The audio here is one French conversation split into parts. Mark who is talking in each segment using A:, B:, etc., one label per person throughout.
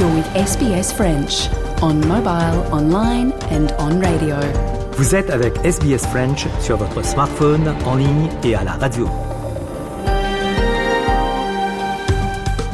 A: You're with SBS French on mobile, online and on radio.
B: Vous êtes avec SBS French sur votre smartphone, en ligne et à la radio.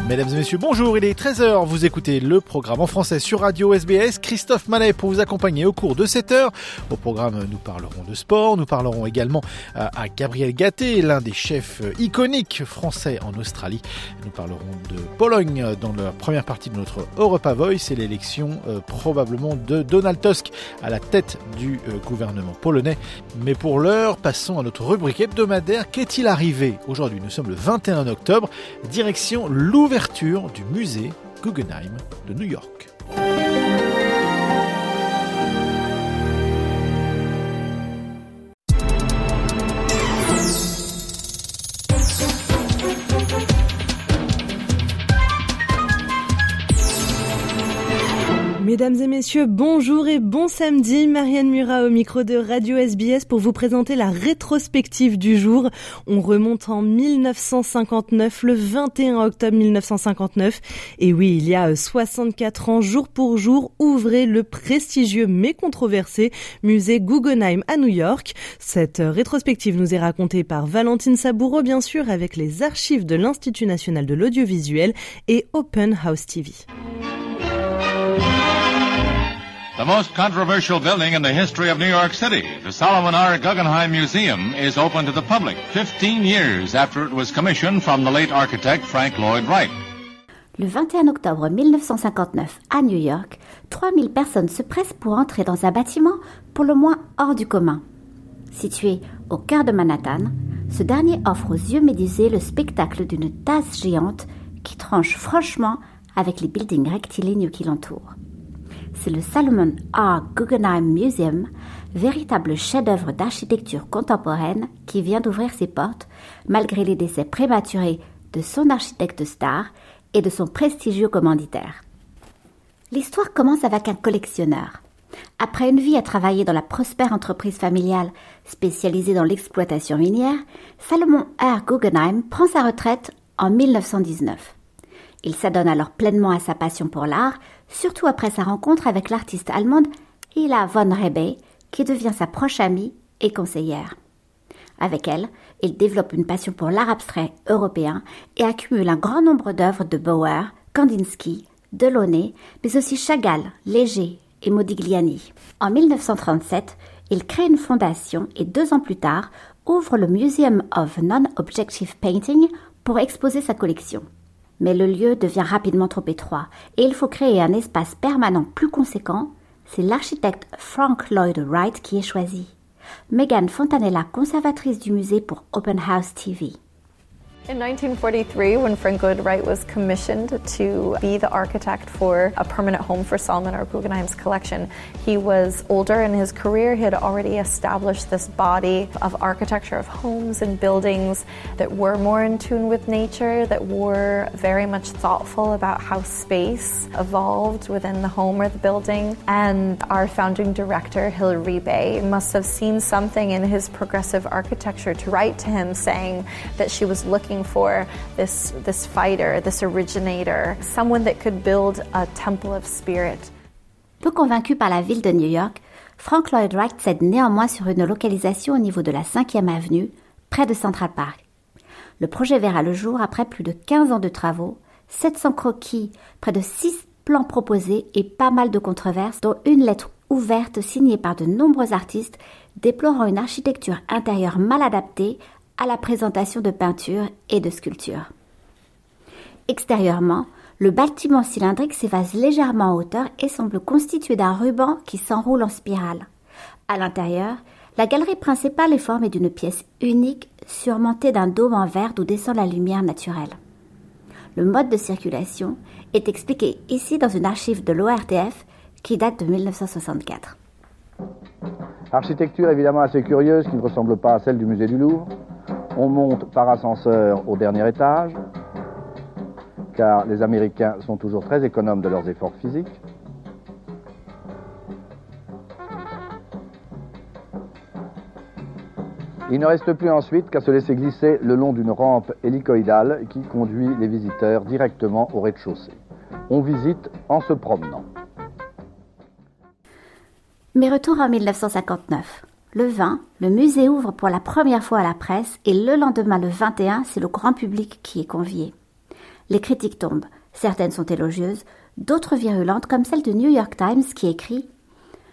C: Mesdames et messieurs, bonjour, il est 13h, vous écoutez le programme en français sur Radio SBS, Christophe Mallet pour vous accompagner au cours de cette heure. Au programme, nous parlerons de sport, nous parlerons également à Gabriel Gatté, l'un des chefs iconiques français en Australie. Nous parlerons de Pologne dans la première partie de notre Europa Voice et l'élection euh, probablement de Donald Tusk à la tête du euh, gouvernement polonais. Mais pour l'heure, passons à notre rubrique hebdomadaire. Qu'est-il arrivé? Aujourd'hui, nous sommes le 21 octobre, direction l'ouverture du musée Guggenheim de New York.
D: Mesdames et messieurs, bonjour et bon samedi. Marianne Murat au micro de Radio SBS pour vous présenter la rétrospective du jour. On remonte en 1959, le 21 octobre 1959. Et oui, il y a 64 ans, jour pour jour, ouvrait le prestigieux mais controversé musée Guggenheim à New York. Cette rétrospective nous est racontée par Valentine Saboureau, bien sûr, avec les archives de l'Institut national de l'audiovisuel et Open House TV.
E: The most controversial building in the history of New York City, the Solomon R. Guggenheim Museum, is open to the public 15 years after it was commissioned from the late architect Frank Lloyd Wright.
F: Le 21 octobre 1959, à New York, 3000 personnes se pressent pour entrer dans un bâtiment pour le moins hors du commun. Situé au cœur de Manhattan, ce dernier offre aux yeux médusés le spectacle d'une tasse géante qui tranche franchement avec les buildings rectilignes qui l'entourent c'est le Salomon R. Guggenheim Museum, véritable chef-d'œuvre d'architecture contemporaine qui vient d'ouvrir ses portes malgré les décès prématurés de son architecte star et de son prestigieux commanditaire. L'histoire commence avec un collectionneur. Après une vie à travailler dans la prospère entreprise familiale spécialisée dans l'exploitation minière, Salomon R. Guggenheim prend sa retraite en 1919. Il s'adonne alors pleinement à sa passion pour l'art, surtout après sa rencontre avec l'artiste allemande Hila von Rebe, qui devient sa proche amie et conseillère. Avec elle, il développe une passion pour l'art abstrait européen et accumule un grand nombre d'œuvres de Bauer, Kandinsky, Delaunay, mais aussi Chagall, Léger et Modigliani. En 1937, il crée une fondation et deux ans plus tard ouvre le Museum of Non-Objective Painting pour exposer sa collection. Mais le lieu devient rapidement trop étroit et il faut créer un espace permanent plus conséquent. C'est l'architecte Frank Lloyd Wright qui est choisi. Megan Fontanella, conservatrice du musée pour Open House TV.
G: In 1943, when Frank Lloyd Wright was commissioned to be the architect for a permanent home for Solomon R. Guggenheim's collection, he was older in his career. He had already established this body of architecture of homes and buildings that were more in tune with nature, that were very much thoughtful about how space evolved within the home or the building. And our founding director, Hilary Bay, must have seen something in his progressive architecture to write to him saying that she was looking for this, this fighter, this originator, someone that could build a temple of spirit.
F: Peu convaincu par la ville de New York, Frank Lloyd Wright cède néanmoins sur une localisation au niveau de la 5e avenue, près de Central Park. Le projet verra le jour après plus de 15 ans de travaux, 700 croquis, près de 6 plans proposés et pas mal de controverses, dont une lettre ouverte signée par de nombreux artistes déplorant une architecture intérieure mal adaptée à la présentation de peintures et de sculptures. Extérieurement, le bâtiment cylindrique s'évase légèrement en hauteur et semble constitué d'un ruban qui s'enroule en spirale. À l'intérieur, la galerie principale est formée d'une pièce unique surmontée d'un dôme en verre d'où descend la lumière naturelle. le mode de circulation, est expliqué ici dans une archive de l'ORTF qui date de 1964.
H: Architecture évidemment assez curieuse qui ne ressemble pas à celle du musée du Louvre. On monte par ascenseur au dernier étage, car les Américains sont toujours très économes de leurs efforts physiques. Il ne reste plus ensuite qu'à se laisser glisser le long d'une rampe hélicoïdale qui conduit les visiteurs directement au rez-de-chaussée. On visite en se promenant.
F: Mais retour en 1959. Le 20, le musée ouvre pour la première fois à la presse et le lendemain, le 21, c'est le grand public qui est convié. Les critiques tombent. Certaines sont élogieuses, d'autres virulentes, comme celle du New York Times qui écrit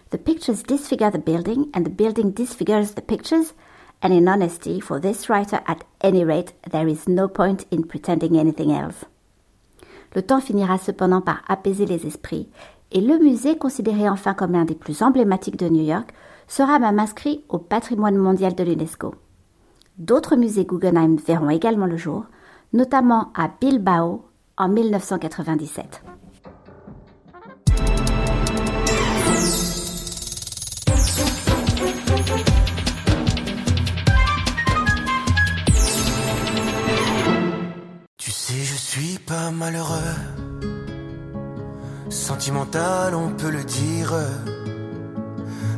F: The pictures disfigure the building and the building disfigures the pictures, and in honesty, for this writer, at any rate, there is no point in pretending anything else. Le temps finira cependant par apaiser les esprits, et le musée, considéré enfin comme l'un des plus emblématiques de New York, sera même inscrit au patrimoine mondial de l'UNESCO. D'autres musées Guggenheim verront également le jour, notamment à Bilbao en 1997.
I: Tu sais, je suis pas malheureux. Sentimental, on peut le dire.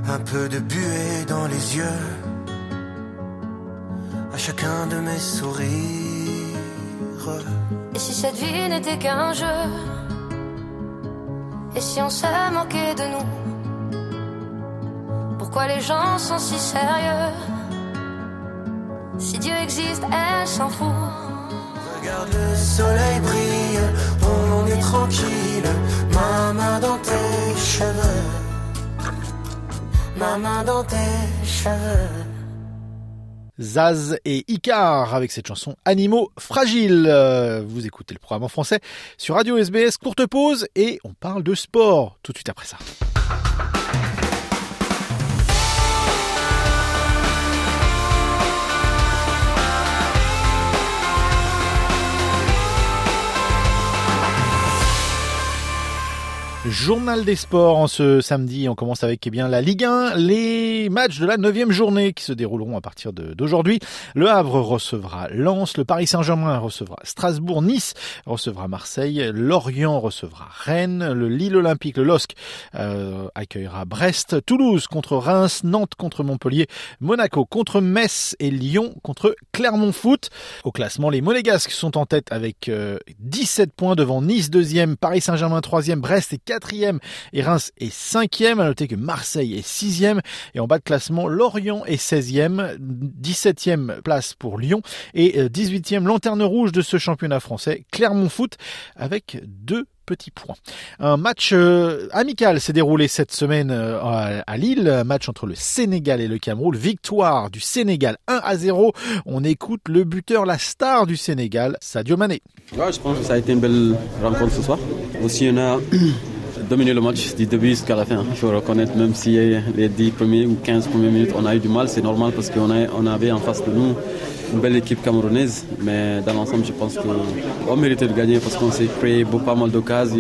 I: Un peu de buée dans les yeux. À chacun de mes sourires.
J: Et si cette vie n'était qu'un jeu? Et si on se moquait de nous? Pourquoi les gens sont si sérieux? Si Dieu existe, elle s'en fout.
I: Regarde le soleil brille, on est tranquille. Ma main dans tes cheveux. Ma dans tes cheveux.
C: Zaz et Icar avec cette chanson Animaux fragiles. Euh, vous écoutez le programme en français sur Radio SBS, courte pause et on parle de sport tout de suite après ça. Journal des sports en ce samedi. On commence avec eh bien la Ligue 1, les matchs de la neuvième journée qui se dérouleront à partir d'aujourd'hui. Le Havre recevra Lens, le Paris Saint-Germain recevra Strasbourg, Nice recevra Marseille, Lorient recevra Rennes, le Lille Olympique, le LOSC euh, accueillera Brest, Toulouse contre Reims, Nantes contre Montpellier, Monaco contre Metz. Et Lyon contre Clermont Foot. Au classement, les Monégasques sont en tête avec euh, 17 points devant Nice deuxième, Paris Saint-Germain troisième, Brest et quatrième et Reims est cinquième. À noter que Marseille est sixième et en bas de classement, Lorient est 16e, 17e place pour Lyon et 18e lanterne rouge de ce championnat français, Clermont Foot, avec deux petits points. Un match euh, amical s'est déroulé cette semaine euh, à, Lille, un match entre le Sénégal et le Cameroun, victoire du Sénégal 1 à 0. On écoute le buteur, la star du Sénégal, Sadio Mané.
K: Je pense que ça a été une belle rencontre ce soir. Aussi, on a dominé le match du début jusqu'à la fin. Il faut reconnaître, même si les 10 premiers ou 15 premières minutes, on a eu du mal, c'est normal parce qu'on on avait en face de nous une belle équipe camerounaise, mais dans l'ensemble, je pense qu'on méritait de gagner parce qu'on s'est créé beaucoup, pas mal d'occasions.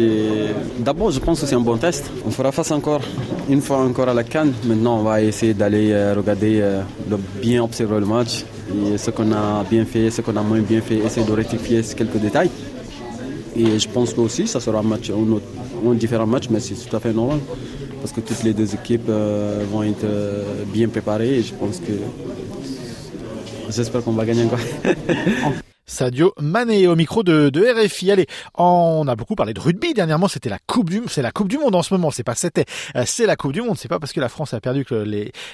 K: D'abord, je pense que c'est un bon test. On fera face encore, une fois encore à la Cannes. Maintenant, on va essayer d'aller regarder, de bien observer le match, et ce qu'on a bien fait, ce qu'on a moins bien fait, essayer de rectifier quelques détails. Et je pense que aussi, ça sera un match, un, autre, un différent match, mais c'est tout à fait normal. Parce que toutes les deux équipes euh, vont être euh, bien préparées et je pense que j'espère qu'on va gagner encore.
C: Sadio Mané au micro de, de RFI. Allez, on a beaucoup parlé de rugby dernièrement. C'était la coupe du, c'est la coupe du monde en ce moment. C'est pas c'était, c'est la coupe du monde. C'est pas parce que la France a perdu que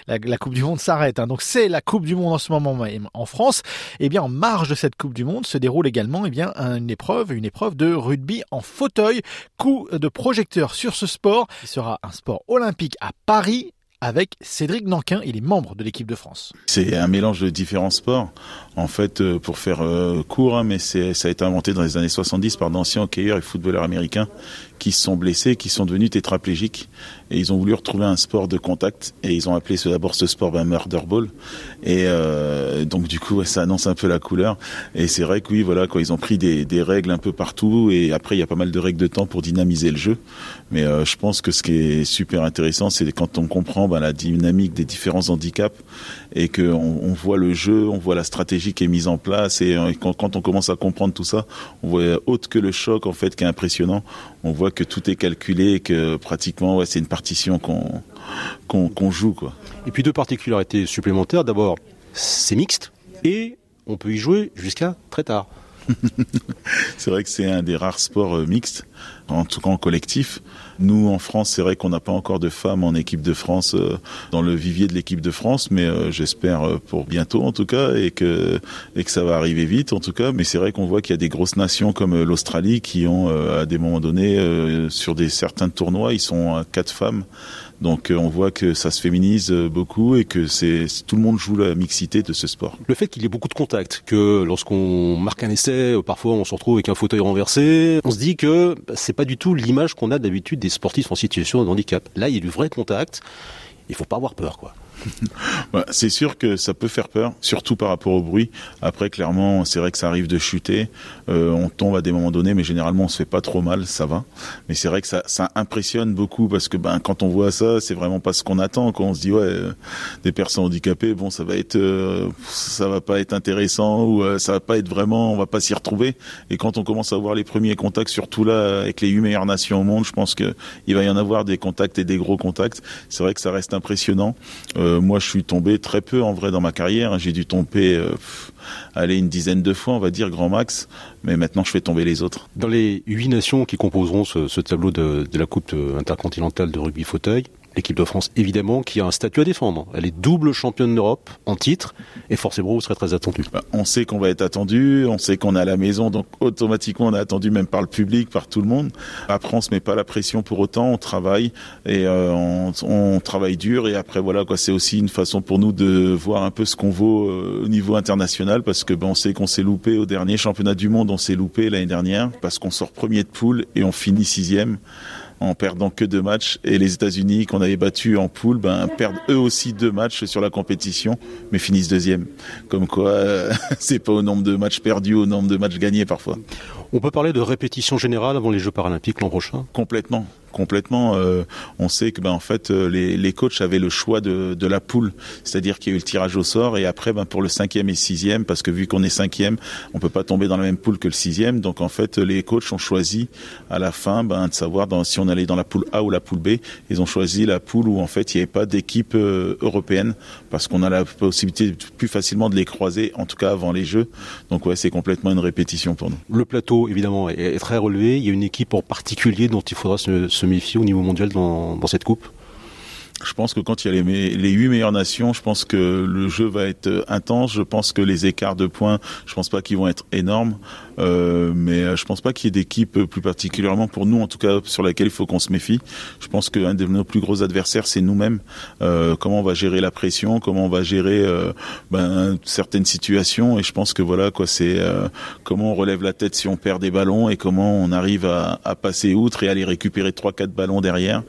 C: la, coupe du monde s'arrête. Hein. Donc c'est la coupe du monde en ce moment en France. Et bien en marge de cette coupe du monde se déroule également eh bien une épreuve, une épreuve de rugby en fauteuil. Coup de projecteur sur ce sport. Il sera un sport olympique à Paris avec Cédric Nanquin. Il est membre de l'équipe de France.
L: C'est un mélange de différents sports. En fait, euh, pour faire euh, court, hein, mais ça a été inventé dans les années 70 par d'anciens hockeyeurs et footballeurs américains qui se sont blessés, qui sont devenus tétraplégiques. Et ils ont voulu retrouver un sport de contact. Et ils ont appelé d'abord ce sport ben, murder ball. Et euh, donc du coup, ça annonce un peu la couleur. Et c'est vrai que oui, voilà, quoi, ils ont pris des, des, règles un peu partout. Et après, il y a pas mal de règles de temps pour dynamiser le jeu. Mais euh, je pense que ce qui est super intéressant, c'est quand on comprend ben, la dynamique des différents handicaps et qu'on on voit le jeu, on voit la stratégie qui est mise en place. Et, et quand, quand, on commence à comprendre tout ça, on voit autre que le choc en fait qui est impressionnant. On voit que tout est calculé et que pratiquement ouais, c'est une partition qu'on qu'on joue quoi.
M: Et puis deux particularités supplémentaires. D'abord, c'est mixte et on peut y jouer jusqu'à très tard.
L: c'est vrai que c'est un des rares sports mixtes, en tout cas en collectif. Nous, en France, c'est vrai qu'on n'a pas encore de femmes en équipe de France, euh, dans le vivier de l'équipe de France, mais euh, j'espère euh, pour bientôt en tout cas, et que, et que ça va arriver vite en tout cas. Mais c'est vrai qu'on voit qu'il y a des grosses nations comme l'Australie qui ont, à des moments donnés, sur des certains tournois, ils sont à quatre femmes. Donc on voit que ça se féminise beaucoup et que c'est tout le monde joue la mixité de ce sport.
M: Le fait qu'il y ait beaucoup de contacts, que lorsqu'on marque un essai, parfois on se retrouve avec un fauteuil renversé, on se dit que c'est pas du tout l'image qu'on a d'habitude des sportifs en situation de handicap. Là, il y a du vrai contact. Il faut pas avoir peur, quoi.
L: C'est sûr que ça peut faire peur, surtout par rapport au bruit. Après, clairement, c'est vrai que ça arrive de chuter. Euh, on tombe à des moments donnés, mais généralement, on se fait pas trop mal, ça va. Mais c'est vrai que ça, ça impressionne beaucoup parce que ben, quand on voit ça, c'est vraiment pas ce qu'on attend. Quand on se dit, ouais, euh, des personnes handicapées, bon, ça va être, euh, ça va pas être intéressant ou euh, ça va pas être vraiment, on va pas s'y retrouver. Et quand on commence à voir les premiers contacts, surtout là, avec les huit meilleures nations au monde, je pense que il va y en avoir des contacts et des gros contacts. C'est vrai que ça reste impressionnant. Euh, moi, je suis tombé très peu en vrai dans ma carrière. J'ai dû tomber, euh, une dizaine de fois, on va dire, grand max. Mais maintenant, je fais tomber les autres.
M: Dans les huit nations qui composeront ce, tableau de, de la Coupe intercontinentale de rugby fauteuil, l'équipe de France, évidemment, qui a un statut à défendre. Elle est double championne d'Europe en titre, et forcément, vous serez très attendu.
L: Bah, on sait qu'on va être attendu, on sait qu'on est à la maison, donc automatiquement, on est attendu même par le public, par tout le monde. Après, on se met pas la pression pour autant, on travaille, et euh, on, travaille dur, et après, voilà, quoi, c'est aussi une façon pour nous de voir un peu ce qu'on vaut euh, au niveau international, parce que ben, on sait qu'on s'est loupé au dernier championnat du monde, on s'est loupé l'année dernière, parce qu'on sort premier de poule, et on finit sixième en perdant que deux matchs. Et les États-Unis, qu'on avait battu en poule, ben, perdent eux aussi deux matchs sur la compétition, mais finissent deuxième. Comme quoi, euh, c'est pas au nombre de matchs perdus, au nombre de matchs gagnés parfois.
M: On peut parler de répétition générale avant les Jeux paralympiques l'an prochain?
L: Complètement complètement. Euh, on sait que ben en fait euh, les, les coachs avaient le choix de, de la poule, c'est-à-dire qu'il y a eu le tirage au sort et après ben pour le cinquième et sixième, parce que vu qu'on est cinquième, on peut pas tomber dans la même poule que le sixième, donc en fait les coachs ont choisi à la fin ben, de savoir si on allait dans la poule A ou la poule B. Ils ont choisi la poule où en fait il n'y avait pas d'équipe euh, européenne parce qu'on a la possibilité plus facilement de les croiser, en tout cas avant les Jeux. Donc ouais, c'est complètement une répétition pour nous.
M: Le plateau évidemment est, très relevé. Il y a une équipe en particulier dont il faudra se méfier au niveau mondial dans, cette coupe
L: je pense que quand il y a les, les huit meilleures nations, je pense que le jeu va être intense. Je pense que les écarts de points, je pense pas qu'ils vont être énormes. Euh, mais je pense pas qu'il y ait d'équipe plus particulièrement pour nous, en tout cas sur laquelle il faut qu'on se méfie. Je pense qu'un de nos plus gros adversaires, c'est nous-mêmes. Euh, comment on va gérer la pression, comment on va gérer euh, ben, certaines situations. Et je pense que voilà quoi, c'est euh, comment on relève la tête si on perd des ballons et comment on arrive à, à passer outre et aller récupérer trois quatre ballons derrière.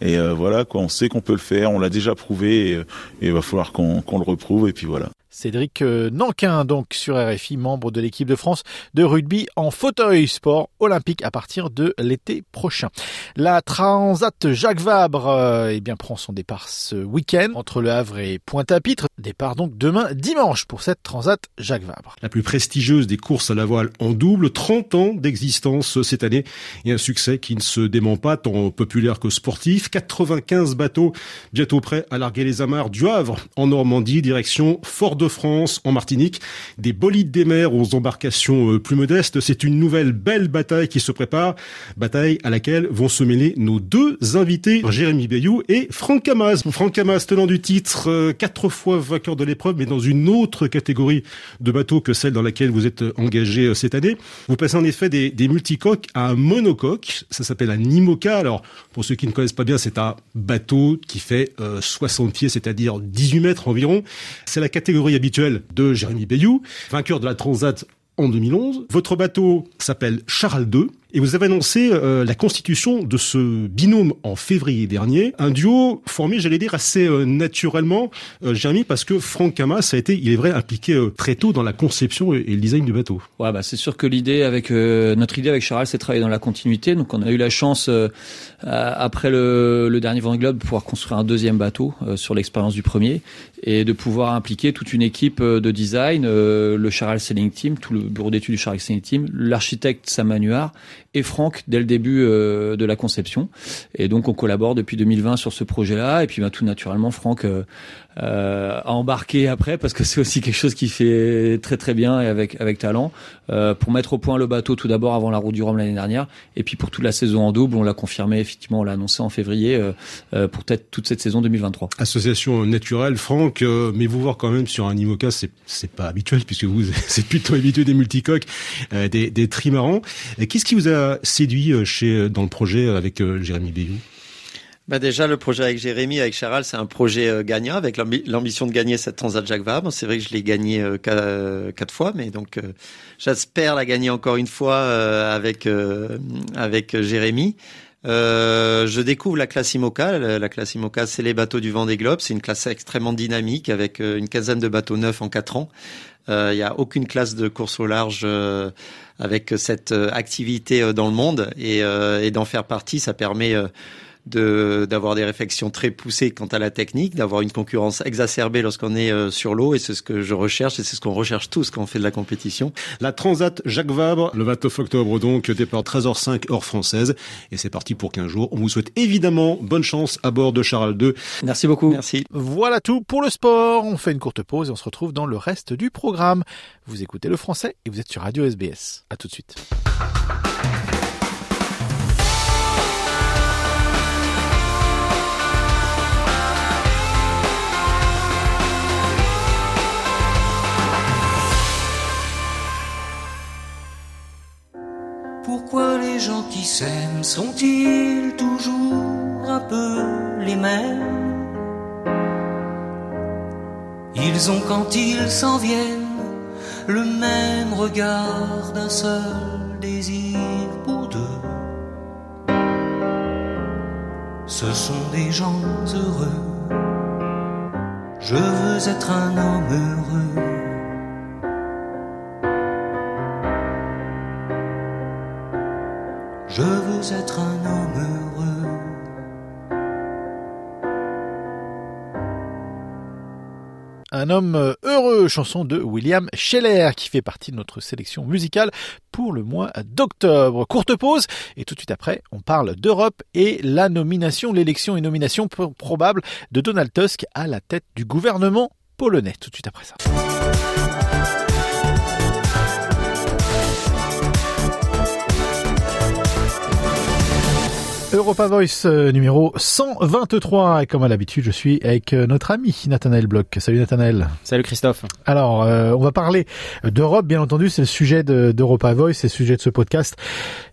L: Et euh, voilà quoi, on sait qu'on peut le faire, on l'a déjà prouvé et, et, il va falloir qu'on qu le reprouve et puis voilà.
C: Cédric Nanquin, donc sur RFI, membre de l'équipe de France de rugby en fauteuil sport olympique à partir de l'été prochain. La Transat Jacques Vabre euh, eh bien, prend son départ ce week-end entre Le Havre et Pointe-à-Pitre. Départ donc demain dimanche pour cette Transat Jacques Vabre.
N: La plus prestigieuse des courses à la voile en double, 30 ans d'existence cette année et un succès qui ne se dément pas tant populaire que sportif. 95 bateaux bientôt prêts à larguer les amarres du Havre en Normandie, direction Fort de France, en Martinique, des bolides des mers aux embarcations plus modestes. C'est une nouvelle belle bataille qui se prépare, bataille à laquelle vont se mêler nos deux invités, Jérémy Bayou et Franck Camas. Franck Camas, tenant du titre, quatre fois vainqueur de l'épreuve, mais dans une autre catégorie de bateaux que celle dans laquelle vous êtes engagé cette année. Vous passez en effet des, des multicoques à un monocoque, ça s'appelle un IMOCA. Alors, pour ceux qui ne connaissent pas bien, c'est un bateau qui fait 60 pieds, c'est-à-dire 18 mètres environ. C'est la catégorie habituelle de Jérémy Bayou, vainqueur de la Transat en 2011. Votre bateau s'appelle Charles II. Et vous avez annoncé euh, la constitution de ce binôme en février dernier, un duo formé, j'allais dire, assez euh, naturellement, euh, Jérémy, parce que Franck Camas a été, il est vrai, impliqué euh, très tôt dans la conception et, le design du bateau.
O: Ouais, bah c'est sûr que l'idée avec notre idée avec Charles, c'est travailler dans la continuité. Donc on a eu la chance après le, le dernier Vendée Globe de pouvoir construire un deuxième bateau sur l'expérience du premier et de pouvoir impliquer toute une équipe de design, le Charles Selling Team, tout le bureau d'études du Charles Selling Team, l'architecte Sam Manuard et Franck dès le début euh, de la conception. Et donc on collabore depuis 2020 sur ce projet-là. Et puis bah, tout naturellement, Franck euh, euh, a embarqué après parce que c'est aussi quelque chose qui fait très très bien et avec avec talent euh, pour mettre au point le bateau tout d'abord avant la route du Rhum l'année dernière. Et puis pour toute la saison en double, on l'a confirmé effectivement, on l'a annoncé en février euh, pour peut-être toute cette saison 2023.
N: Association naturelle, Franck, mais vous voir quand même sur un IMOCA, c'est c'est pas habituel puisque vous c'est plutôt habitué des multicoques, des, des trimarans. Qu'est-ce qui vous a séduit euh, chez euh, dans le projet avec euh, Jérémy Bayou
P: bah déjà, le projet avec Jérémy, avec Charal, c'est un projet gagnant avec l'ambition de gagner cette Transat Jacques Vabre. C'est vrai que je l'ai gagné quatre fois, mais donc j'espère la gagner encore une fois avec avec Jérémy. Euh, je découvre la classe IMOCA. La classe IMOCA, c'est les bateaux du Vendée Globe. C'est une classe extrêmement dynamique avec une quinzaine de bateaux neufs en quatre ans. Il euh, n'y a aucune classe de course au large euh, avec cette euh, activité dans le monde et, et d'en faire partie, ça permet de d'avoir des réflexions très poussées quant à la technique, d'avoir une concurrence exacerbée lorsqu'on est euh, sur l'eau et c'est ce que je recherche et c'est ce qu'on recherche tous quand on fait de la compétition.
N: La Transat Jacques Vabre, le 29 octobre donc, départ 13h05 heure française et c'est parti pour 15 jours. On vous souhaite évidemment bonne chance à bord de Charles II.
O: Merci beaucoup.
P: Merci.
C: Voilà tout pour le sport. On fait une courte pause et on se retrouve dans le reste du programme. Vous écoutez le français et vous êtes sur Radio SBS. À tout de suite.
I: Les gens qui s'aiment sont-ils toujours un peu les mêmes? Ils ont quand ils s'en viennent le même regard d'un seul désir pour deux. Ce sont des gens heureux. Je veux être un homme heureux. Je veux être un homme heureux.
C: Un homme heureux, chanson de William Scheller qui fait partie de notre sélection musicale pour le mois d'octobre. Courte pause et tout de suite après, on parle d'Europe et la nomination, l'élection et nomination probable de Donald Tusk à la tête du gouvernement polonais. Tout de suite après ça. Europa Voice euh, numéro 123. Et comme à l'habitude, je suis avec euh, notre ami Nathanaël Bloch. Salut Nathanaël.
Q: Salut Christophe.
C: Alors, euh, on va parler d'Europe, bien entendu. C'est le sujet d'Europa Voice, c'est le sujet de ce podcast.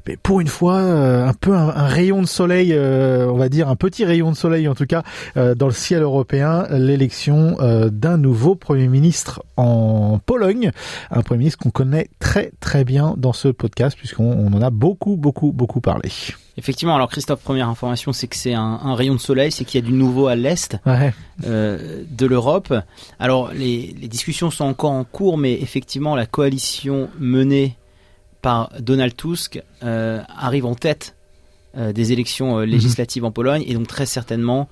C: Mais pour une fois, un peu un, un rayon de soleil, on va dire un petit rayon de soleil en tout cas, dans le ciel européen, l'élection d'un nouveau Premier ministre en Pologne. Un Premier ministre qu'on connaît très très bien dans ce podcast puisqu'on en a beaucoup beaucoup beaucoup parlé.
Q: Effectivement, alors Christophe, première information, c'est que c'est un, un, rayon de soleil, c'est qu'il y a du nouveau à l'est
C: ouais.
Q: euh, de l'Europe. Alors les, les, discussions sont encore en cours, mais effectivement, la coalition menée par Donald Tusk euh, arrive en tête euh, des élections législatives mmh. en Pologne, et donc très certainement,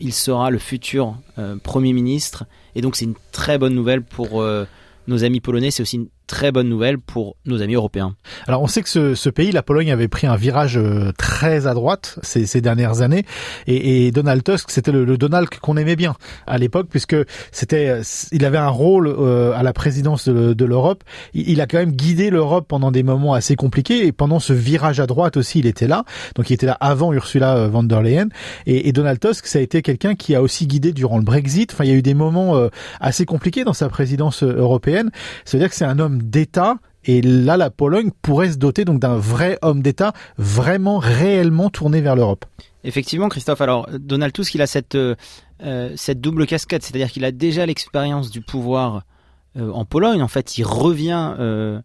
Q: il sera le futur Premier ministre. Et donc c'est une très bonne nouvelle pour nos amis polonais. C'est aussi une très bonne nouvelle pour nos amis européens.
C: Alors on sait que ce, ce pays, la Pologne, avait pris un virage euh, très à droite ces, ces dernières années, et, et Donald Tusk, c'était le, le, Donald qu'on aimait bien à l'époque, puisque c'était, il avait un rôle euh, à la présidence de, de l'Europe. Il, a quand même guidé l'Europe pendant des moments assez compliqués, et pendant ce virage à droite aussi, il était là. Donc il était là avant Ursula euh, von der Leyen, et, et Donald Tusk, ça a été quelqu'un qui a aussi guidé durant le Brexit. Enfin, il y a eu des moments assez compliqués dans sa présidence européenne. Ça veut dire que c'est un homme d'État et là, la Pologne pourrait se doter donc d'un vrai homme d'État vraiment réellement tourné vers l'Europe.
Q: Effectivement, Christophe. Alors, Donald Tusk, il a cette euh, cette double casquette, c'est-à-dire qu'il a déjà l'expérience du pouvoir euh, en Pologne. En fait, il revient euh,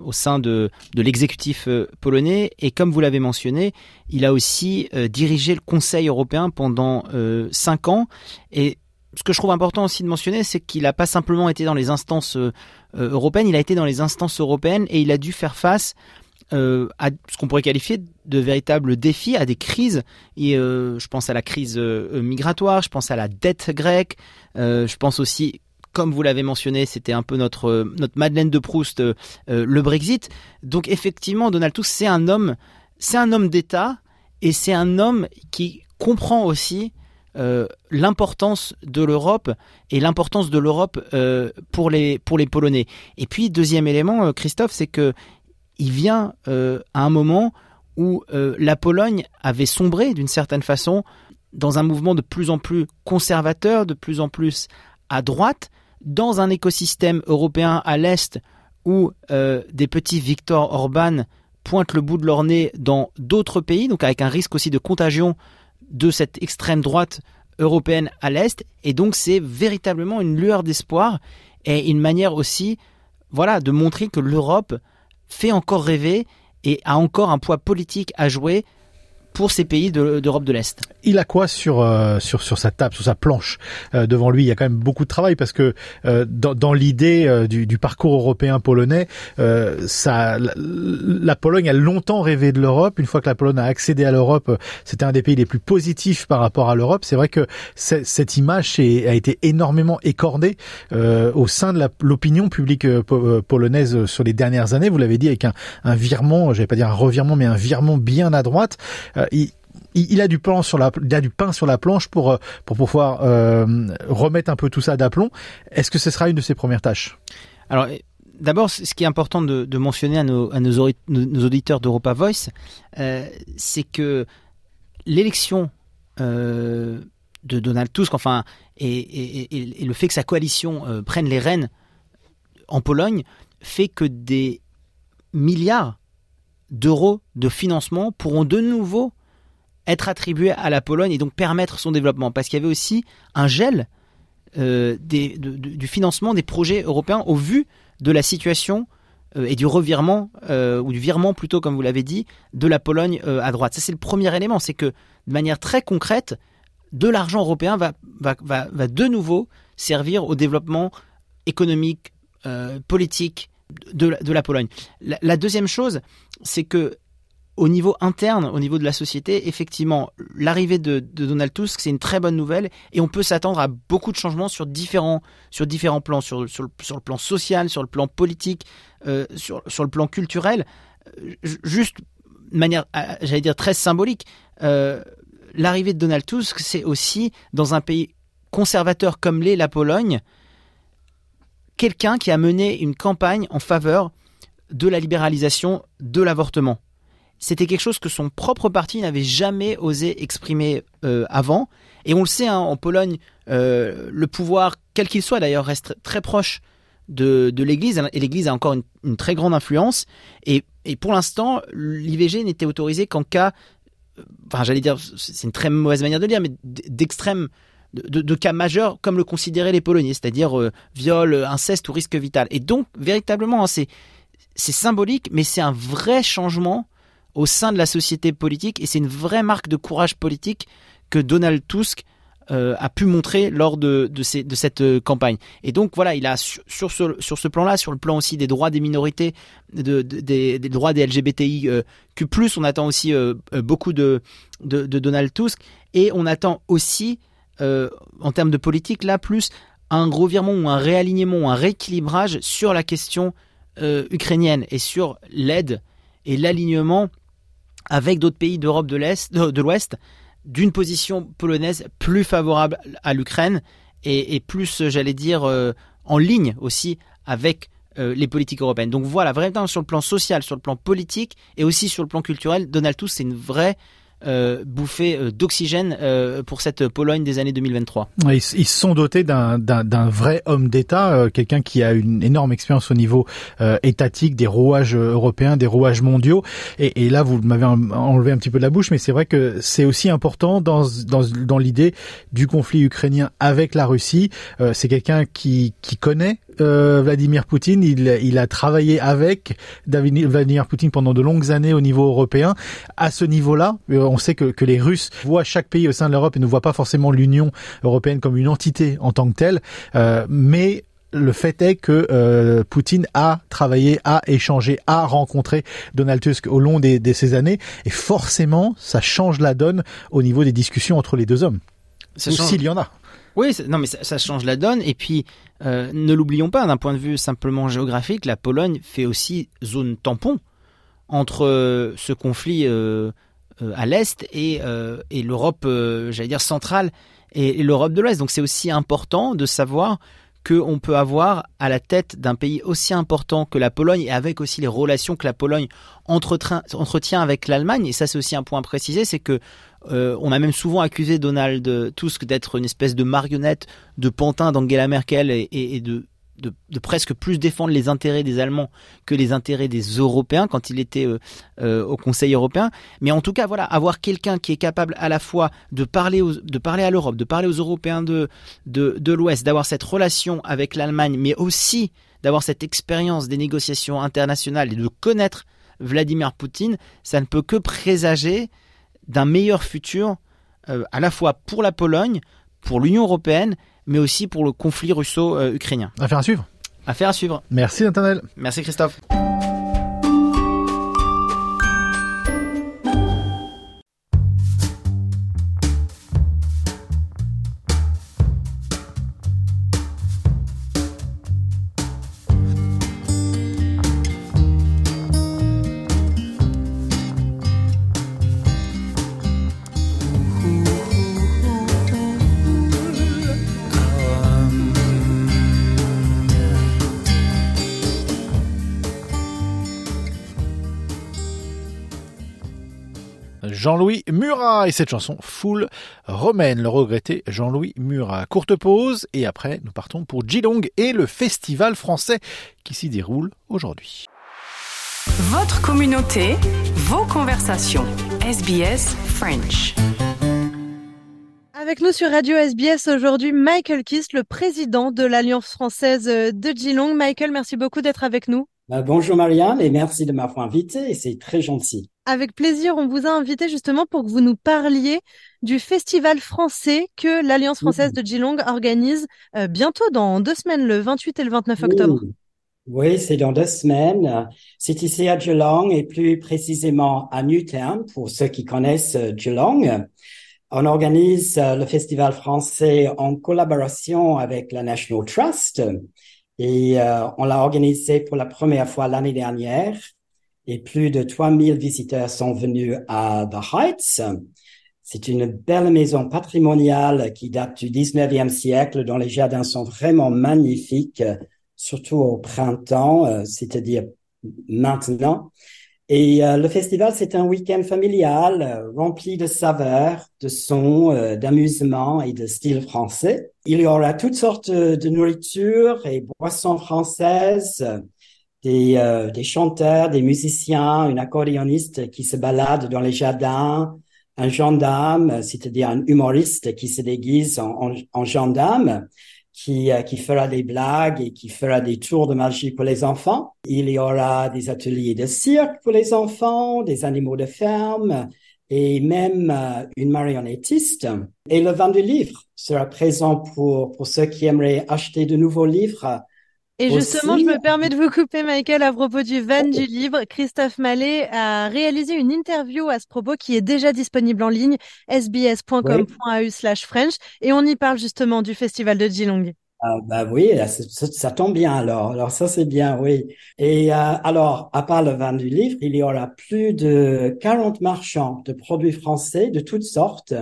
Q: au sein de de l'exécutif polonais et comme vous l'avez mentionné, il a aussi dirigé le Conseil européen pendant cinq ans et ce que je trouve important aussi de mentionner, c'est qu'il n'a pas simplement été dans les instances euh, européennes, il a été dans les instances européennes et il a dû faire face euh, à ce qu'on pourrait qualifier de véritables défis, à des crises. Et euh, je pense à la crise migratoire, je pense à la dette grecque, je pense aussi, comme vous l'avez mentionné, c'était un peu notre notre Madeleine de Proust, le Brexit. Donc effectivement, Donald Tusk, c'est un homme, c'est un homme d'État et c'est un homme qui comprend aussi euh, l'importance de l'Europe et l'importance de l'Europe euh, pour les pour les Polonais. Et puis deuxième élément, euh, Christophe, c'est que il vient à un moment où la Pologne avait sombré d'une certaine façon dans un mouvement de plus en plus conservateur, de plus en plus à droite, dans un écosystème européen à l'est où des petits Viktor Orban pointent le bout de leur nez dans d'autres pays, donc avec un risque aussi de contagion de cette extrême droite européenne à l'est et donc c'est véritablement une lueur d'espoir et une manière aussi voilà de montrer que l'Europe fait encore rêver et a encore un poids politique à jouer pour ces pays d'Europe de, de l'Est.
C: Il a quoi sur euh, sur sur sa table, sur sa planche euh, devant lui? Il y a quand même beaucoup de travail parce que euh, dans, dans l'idée euh, du, du, parcours européen polonais, euh, ça, la, la, Pologne a longtemps rêvé de l'Europe. Une fois que la Pologne a accédé à l'Europe, c'était un des pays les plus positifs par rapport à l'Europe. C'est vrai que cette image est, a été énormément écordée au sein de l'opinion publique polonaise sur les dernières années. Vous l'avez dit avec un, un virement, j'allais pas dire un revirement, mais un virement bien à droite il, il, a du pain sur la, du pain sur la planche pour pour pouvoir euh, remettre un peu tout ça d'aplomb. Est-ce que ce sera une de ses premières tâches?
Q: Alors. D'abord, ce qui est important de, mentionner à nos, auditeurs d'Europa Voice, euh, c'est que l'élection euh, de Donald Tusk, enfin, et, le fait que sa coalition euh, prenne les rênes en Pologne, fait que des milliards d'euros de financement pourront de nouveau être attribués à la Pologne et donc permettre son développement. Parce qu'il y avait aussi un gel euh, du financement des projets européens au vu de la situation euh, et du revirement, euh, ou du virement plutôt comme vous l'avez dit, de la Pologne à droite. Ça c'est le premier élément, c'est que de manière très concrète, de l'argent européen va, va, va, va, de nouveau servir au développement économique, politique, de, de la Pologne. La deuxième chose, c'est que au niveau interne, au niveau de la société, effectivement, l'arrivée de, Donald Tusk, c'est une très bonne nouvelle et on peut s'attendre à beaucoup de changements sur différents, sur différents plans, sur, sur, le, plan social, sur le plan politique, euh, sur, sur le plan culturel. Juste de manière, j'allais dire, très symbolique, euh, l'arrivée de Donald Tusk, c'est aussi dans un pays conservateur comme l'est la Pologne, quelqu'un qui a mené une campagne en faveur de la libéralisation de l'avortement. C'était quelque chose que son propre parti n'avait jamais osé exprimer euh, avant. Et on le sait, hein, en Pologne, euh, le pouvoir, quel qu'il soit d'ailleurs, reste très proche de, l'Église. Et l'Église a encore une, très grande influence. Et, pour l'instant, l'IVG n'était autorisé qu'en cas, enfin j'allais dire, c'est une très mauvaise manière de dire, mais d'extrême de, cas majeurs comme le considéraient les Polonais, c'est-à-dire euh, viol, inceste ou risque vital. Et donc, véritablement, hein, c'est symbolique, mais c'est un vrai changement au sein de la société politique et c'est une vraie marque de courage politique que Donald Tusk euh, a pu montrer lors de, de, cette euh, campagne. Et donc voilà, il a sur, sur ce, sur ce plan-là, sur le plan aussi des droits des minorités, de, de des, droits des LGBTI euh, on attend aussi euh, beaucoup de, Donald Tusk et on attend aussi, en termes de politique, là, plus un revirement ou un réalignement un rééquilibrage sur la question ukrainienne et sur l'aide et l'alignement avec d'autres pays d'Europe de l'Est, de, l'Ouest, d'une position polonaise plus favorable à l'Ukraine et, plus, j'allais dire, euh, en ligne aussi avec euh, les politiques européennes. Donc voilà, vraiment sur le plan social, sur le plan politique et aussi sur le plan culturel, Donald Tusk, c'est une vraie bouffée euh, d'oxygène euh, pour cette Pologne des années 2023.
C: Ils, ils sont dotés d'un vrai homme d'État, quelqu'un qui a une énorme expérience au niveau étatique, des rouages européens, des rouages mondiaux. Et, et là, vous m'avez enlevé un petit peu de la bouche, mais c'est vrai que c'est aussi important dans, dans, dans l'idée du conflit ukrainien avec la Russie. c'est quelqu'un qui, qui connaît euh, Vladimir Poutine, il, il, a travaillé avec Vladimir Poutine pendant de longues années au niveau européen. À ce niveau-là, euh, on sait que, que, les Russes voient chaque pays au sein de l'Europe et ne voient pas forcément l'Union européenne comme une entité en tant que telle. Euh, mais le fait est que euh, Poutine a travaillé, a échangé, a rencontré Donald Tusk au long de ces années, et forcément, ça change la donne au niveau des discussions entre les deux hommes. S'il y en a.
Q: Oui, non, mais ça, change la donne. Et puis, euh, ne l'oublions pas, d'un point de vue simplement géographique, la Pologne fait aussi zone tampon entre euh, ce conflit euh, à l'est et, et l'Europe, j'allais dire centrale et, l'Europe de l'Ouest. Donc, c'est aussi important de savoir qu'on peut avoir à la tête d'un pays aussi important que la Pologne et avec aussi les relations que la Pologne entretient avec l'Allemagne. Et ça, c'est aussi un point à préciser, c'est que euh, on a même souvent accusé Donald Tusk d'être une espèce de marionnette, de pantin d'Angela Merkel et, de, presque plus défendre les intérêts des Allemands que les intérêts des Européens quand il était euh, euh, au Conseil européen. Mais en tout cas, voilà, avoir quelqu'un qui est capable à la fois de parler, de parler à l'Europe, de parler aux Européens de, de l'Ouest, d'avoir cette relation avec l'Allemagne, mais aussi d'avoir cette expérience des négociations internationales et de connaître Vladimir Poutine, ça ne peut que présager d'un meilleur futur euh, à la fois pour la Pologne, pour l'Union européenne, mais aussi pour le conflit russo-ukrainien.
C: Affaire à suivre.
Q: Affaire à suivre.
C: Merci Nathanaël.
Q: Merci Christophe.
C: Jean-Louis Murat et cette chanson Full romaine, le regretté Jean-Louis Murat. Courte pause et après nous partons pour Geelong et le festival français qui s'y déroule aujourd'hui.
A: Votre communauté, vos conversations. SBS French.
D: Avec nous sur Radio SBS aujourd'hui, Michael Kiss, le président de l'Alliance française de Geelong. Michael, merci beaucoup d'être avec nous.
R: Bah, bonjour Marianne et merci de m'avoir invité, c'est très gentil.
D: Avec plaisir, on vous a invité justement pour que vous nous parliez du festival français que l'Alliance française de Geelong organise euh, bientôt dans deux semaines, le 28 et le 29 octobre.
R: Oui, c'est dans deux semaines. C'est ici à Geelong et plus précisément à Newtown pour ceux qui connaissent euh, Geelong. On organise euh, le festival français en collaboration avec la National Trust et on l'a organisé pour la première fois l'année dernière et plus de 3000 visiteurs sont venus à The Heights. C'est une belle maison patrimoniale qui date du 19e siècle dont les jardins sont vraiment magnifiques, surtout au printemps, euh, c'est-à-dire maintenant. Et euh, le festival, c'est un week-end familial euh, rempli de saveurs, de sons, d'amusement et de style français. Il y aura toutes sortes de nourriture et boissons françaises, des, euh, des chanteurs, des musiciens, une accordéoniste qui se balade dans les jardins, un gendarme, c'est-à-dire un humoriste qui se déguise en, en, gendarme, qui, euh, qui fera des blagues et qui fera des tours de magie pour les enfants. Il y aura des ateliers de cirque pour les enfants, des animaux de ferme et même euh, une marionnettiste. Et le vin du livre sera présent pour, pour ceux qui aimeraient acheter de nouveaux livres
D: et justement, je me permets de vous couper, Michael, à propos du van du livre. Christophe Mallet a réalisé une interview à ce propos qui est déjà disponible en ligne, sbs.com.au slash French, et on y parle justement du festival de Geelong.
R: Ah, bah oui, ça, ça, tombe bien alors. Alors ça c'est bien, oui. Et euh, alors, à part le vin du livre, il y aura plus de 40 marchands de produits français de toutes sortes.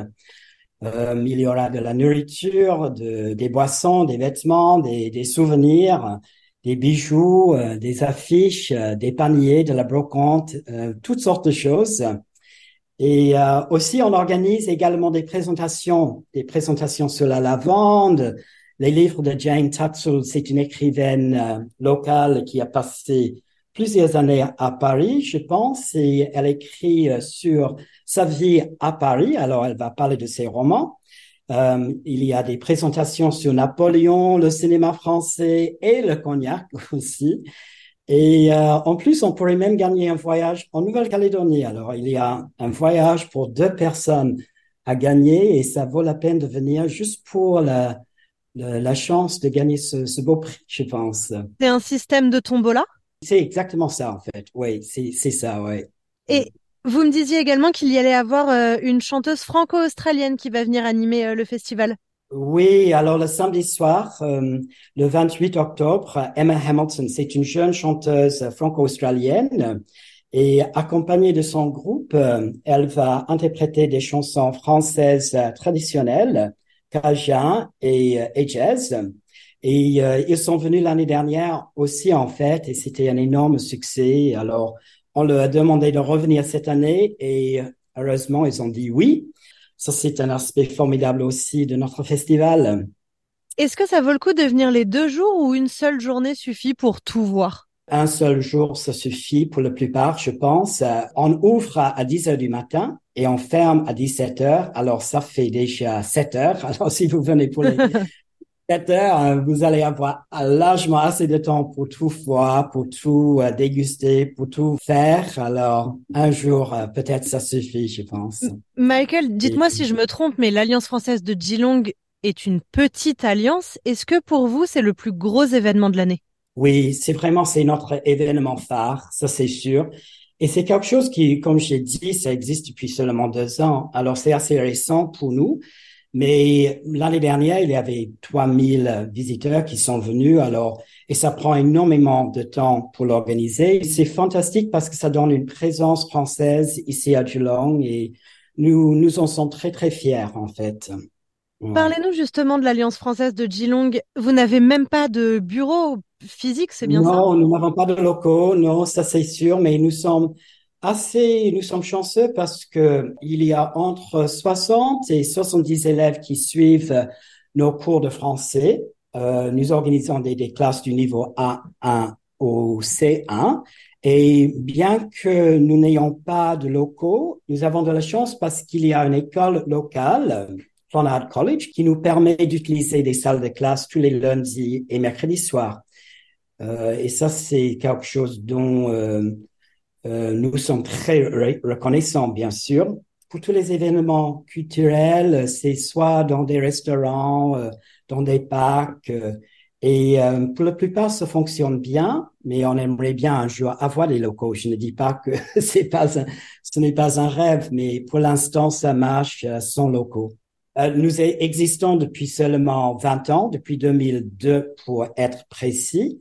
R: Euh, il y aura de la nourriture, de, des boissons, des vêtements, des, des souvenirs, des bijoux, euh, des affiches, euh, des paniers, de la brocante, euh, toutes sortes de choses. Et aussi, on organise également des présentations, des présentations sur la lavande, les livres de Jane Tatzel, c'est une écrivaine euh, locale qui a passé plusieurs années à Paris, je pense, et elle écrit euh, sur sa vie à Paris. Alors, elle va parler de ses romans. Euh, il y a des présentations sur Napoléon, le cinéma français et le cognac aussi. Et euh, en plus, on pourrait même gagner un voyage en Nouvelle-Calédonie. Alors, il y a un voyage pour deux personnes à gagner et ça vaut la peine de venir juste pour la, la chance de gagner ce, ce, beau prix, je pense.
D: C'est un système de tombola?
R: C'est exactement ça, en fait. Oui, c'est ça, oui.
D: Et vous me disiez également qu'il y allait avoir euh, une chanteuse franco-australienne qui va venir animer euh, le festival.
R: Oui, alors le samedi soir, euh, le 28 octobre, Emma Hamilton, c'est une jeune chanteuse franco-australienne et accompagnée de son groupe, elle va interpréter des chansons françaises traditionnelles Cajun et, euh, et Jazz. Et euh, ils sont venus l'année dernière aussi en fait, et c'était un énorme succès. Alors, on leur a demandé de revenir cette année et heureusement, ils ont dit oui. Ça, c'est un aspect formidable aussi de notre festival.
D: Est-ce que ça vaut le coup de venir les deux jours ou une seule journée suffit pour tout voir?
R: Un seul jour, ça suffit pour la plupart, je pense. On ouvre à 10 heures du matin et on ferme à 17 heures. Alors, ça fait déjà 7 heures. Alors, si vous venez pour les 7 heures, hein, vous allez avoir largement assez de temps pour tout voir, pour tout euh, déguster, pour tout faire. Alors, un jour, euh, peut-être ça suffit, je pense.
D: Michael, dites-moi si je me trompe, mais l'Alliance française de Geelong est une petite alliance. Est-ce que pour vous, c'est le plus gros événement de l'année?
R: Oui, c'est vraiment, c'est notre événement phare, ça c'est sûr. Et c'est quelque chose qui, comme j'ai dit, ça existe depuis seulement deux ans. Alors c'est assez récent pour nous. Mais l'année dernière, il y avait 3000 visiteurs qui sont venus. Alors, et ça prend énormément de temps pour l'organiser. C'est fantastique parce que ça donne une présence française ici à Geelong et nous, nous en sommes très, très fiers, en fait.
D: Parlez-nous justement de l'Alliance française de Geelong. Vous n'avez même pas de bureau physique, c'est bien
R: non,
D: ça?
R: Non, nous n'avons pas de locaux, non, ça c'est sûr, mais nous sommes assez, nous sommes chanceux parce que il y a entre 60 et 70 élèves qui suivent nos cours de français. Euh, nous organisons des, classes du niveau A1 au C1. Et bien que nous n'ayons pas de locaux, nous avons de la chance parce qu'il y a une école locale, Clonard College, qui nous permet d'utiliser des salles de classe tous les lundis et mercredis soirs. Euh, et ça, c'est quelque chose dont euh, euh, nous sommes très reconnaissants, bien sûr. Pour tous les événements culturels, c'est soit dans des restaurants, euh, dans des parcs, euh, et pour la plupart, ça fonctionne bien, mais on aimerait bien un jour avoir des locaux. Je ne dis pas que c'est pas un, ce n'est pas un rêve, mais pour l'instant, ça marche sans locaux. nous existons depuis seulement 20 ans, depuis 2002 pour être précis.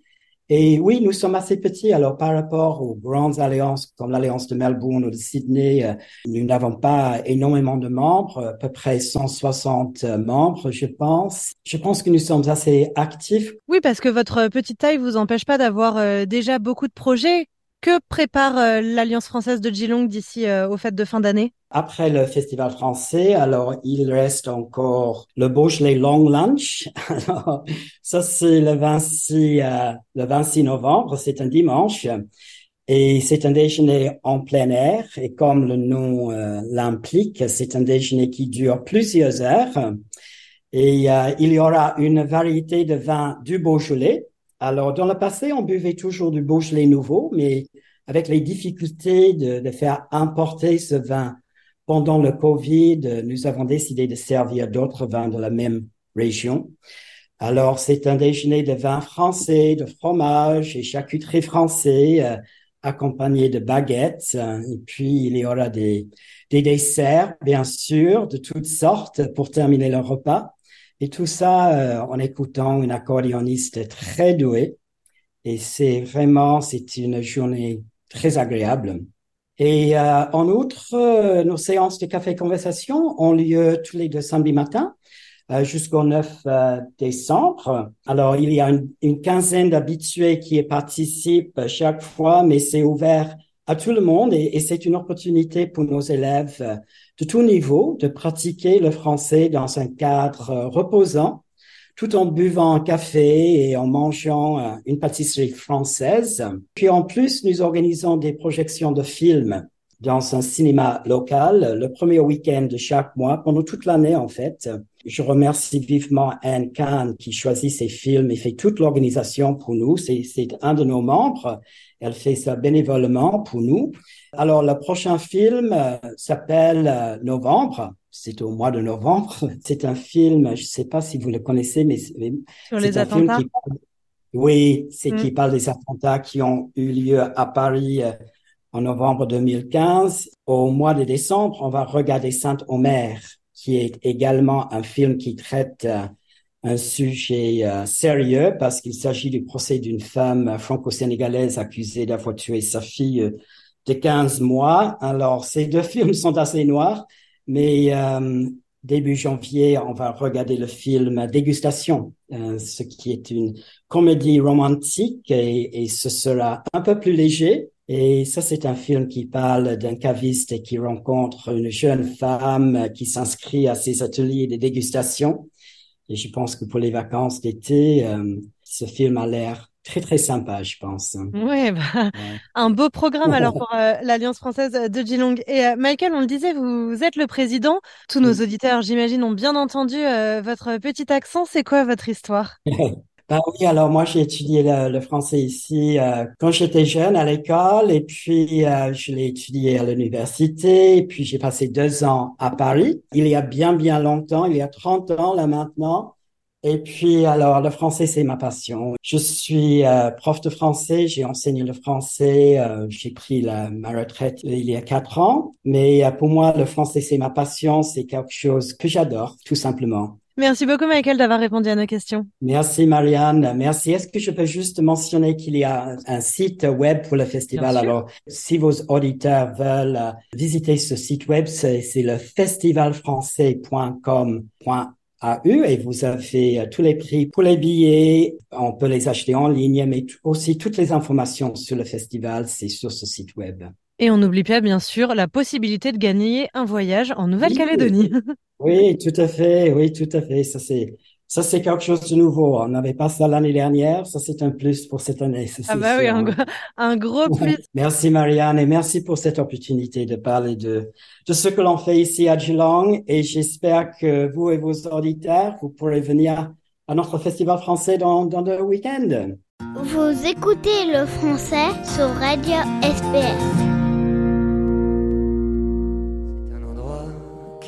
R: Et oui, nous sommes assez petits. Alors, par rapport aux grandes alliances comme l'Alliance de Melbourne ou de Sydney, euh, nous n'avons pas énormément de membres, à peu près 160 membres, je pense. Je pense que nous sommes assez actifs.
D: Oui, parce que votre petite taille vous empêche pas d'avoir euh, déjà beaucoup de projets. Que prépare euh, l'Alliance française de Geelong d'ici aux fêtes de fin d'année?
R: Après le festival français, alors il reste encore le Beaujolais Long Lunch. Alors, ça c'est le 26, euh, le 26 novembre, c'est un dimanche. Et c'est un déjeuner en plein air. Et comme le nom euh, l'implique, c'est un déjeuner qui dure plusieurs heures. Et euh, il y aura une variété de vins du Beaujolais. Alors, dans le passé, on buvait toujours du Beaujolais nouveau, mais avec les difficultés de, de faire importer ce vin pendant le Covid, nous avons décidé de servir d'autres vins de la même région. Alors, c'est un déjeuner de vin français, de fromage et charcuterie français, euh, accompagné de baguettes. Et puis, il y aura des, des desserts, bien sûr, de toutes sortes pour terminer le repas. Et tout ça euh, en écoutant une accordéoniste très douée. Et c'est vraiment, c'est une journée très agréable. Et euh, en outre, euh, nos séances de café conversation ont lieu tous les deux samedis matins euh, jusqu'au 9 décembre. Alors, il y a une, quinzaine d'habitués qui participent chaque fois, mais c'est ouvert à tout le monde et, c'est une opportunité pour nos élèves de tout niveau de pratiquer le français dans un cadre reposant tout en buvant un café et en mangeant euh, une pâtisserie française. Puis en plus, nous organisons des projections de films dans un cinéma local le premier week-end de chaque mois pendant toute l'année en fait. Je remercie vivement Anne Kahn qui choisit ces films et fait toute l'organisation pour nous. C'est un de nos membres. Elle fait ça bénévolement pour nous. Alors le prochain film euh, s'appelle euh, Novembre c'est au mois de novembre. C'est un film, je ne sais pas si vous le connaissez, mais
D: sur les attentats.
R: oui, c'est qui mm. parle des attentats qui ont eu lieu à Paris euh, en novembre 2015. Au mois de décembre, on va regarder Sainte-Omer, qui est également un film qui traite euh, un sujet euh, sérieux parce qu'il s'agit du procès d'une femme franco-sénégalaise accusée d'avoir tué sa fille de 15 mois. Alors, ces deux films sont assez noirs, mais euh, début janvier, on va regarder le film Dégustation, euh, ce qui est une comédie romantique et, ce sera un peu plus léger. Et ça, c'est un film qui parle d'un caviste qui rencontre une jeune femme qui s'inscrit à ses ateliers de dégustation. Et je pense que pour les vacances d'été, euh, ce film a l'air très très sympa, je pense.
D: Ouais, bah, un beau programme alors pour euh, l'Alliance française de Geelong. Et euh, Michael, on le disait, vous, êtes le président. Tous nos auditeurs, j'imagine, ont bien entendu votre petit accent. C'est quoi votre histoire?
R: Ben oui, alors moi j'ai étudié le, français ici quand j'étais jeune à l'école et puis je l'ai étudié à l'université et puis j'ai passé deux ans à Paris. Il y a bien bien longtemps, il y a 30 ans là maintenant. Et puis, alors, le français, c'est ma passion. Je suis euh, prof de français, j'ai enseigné le français, euh, j'ai pris la, ma retraite il y a quatre ans. Mais euh, pour moi, le français, c'est ma passion, c'est quelque chose que j'adore, tout simplement.
D: Merci beaucoup, Michael, d'avoir répondu à nos questions.
R: Merci, Marianne. Merci. Est-ce que je peux juste mentionner qu'il y a un site web pour le festival? Alors, si vos auditeurs veulent visiter ce site web, c'est le festivalfrançais.com eu et vous avez euh, tous les prix pour les billets. On peut les acheter en ligne, mais aussi toutes les informations sur le festival, c'est sur ce site web.
D: Et on n'oublie pas, bien sûr, la possibilité de gagner un voyage en Nouvelle-Calédonie.
R: Oui, tout à fait. Oui, tout à fait. Ça, c'est, ça, c'est quelque chose de nouveau. On n'avait pas ça l'année dernière. Ça, c'est un plus pour cette année.
D: ah bah oui, un, un, gros plus.
R: merci Marianne et merci pour cette opportunité de parler de, de ce que l'on fait ici à Geelong. Et j'espère que vous et vos auditeurs, vous pourrez venir à notre festival français dans, dans le week-end.
S: Vous écoutez le français sur Radio SPS.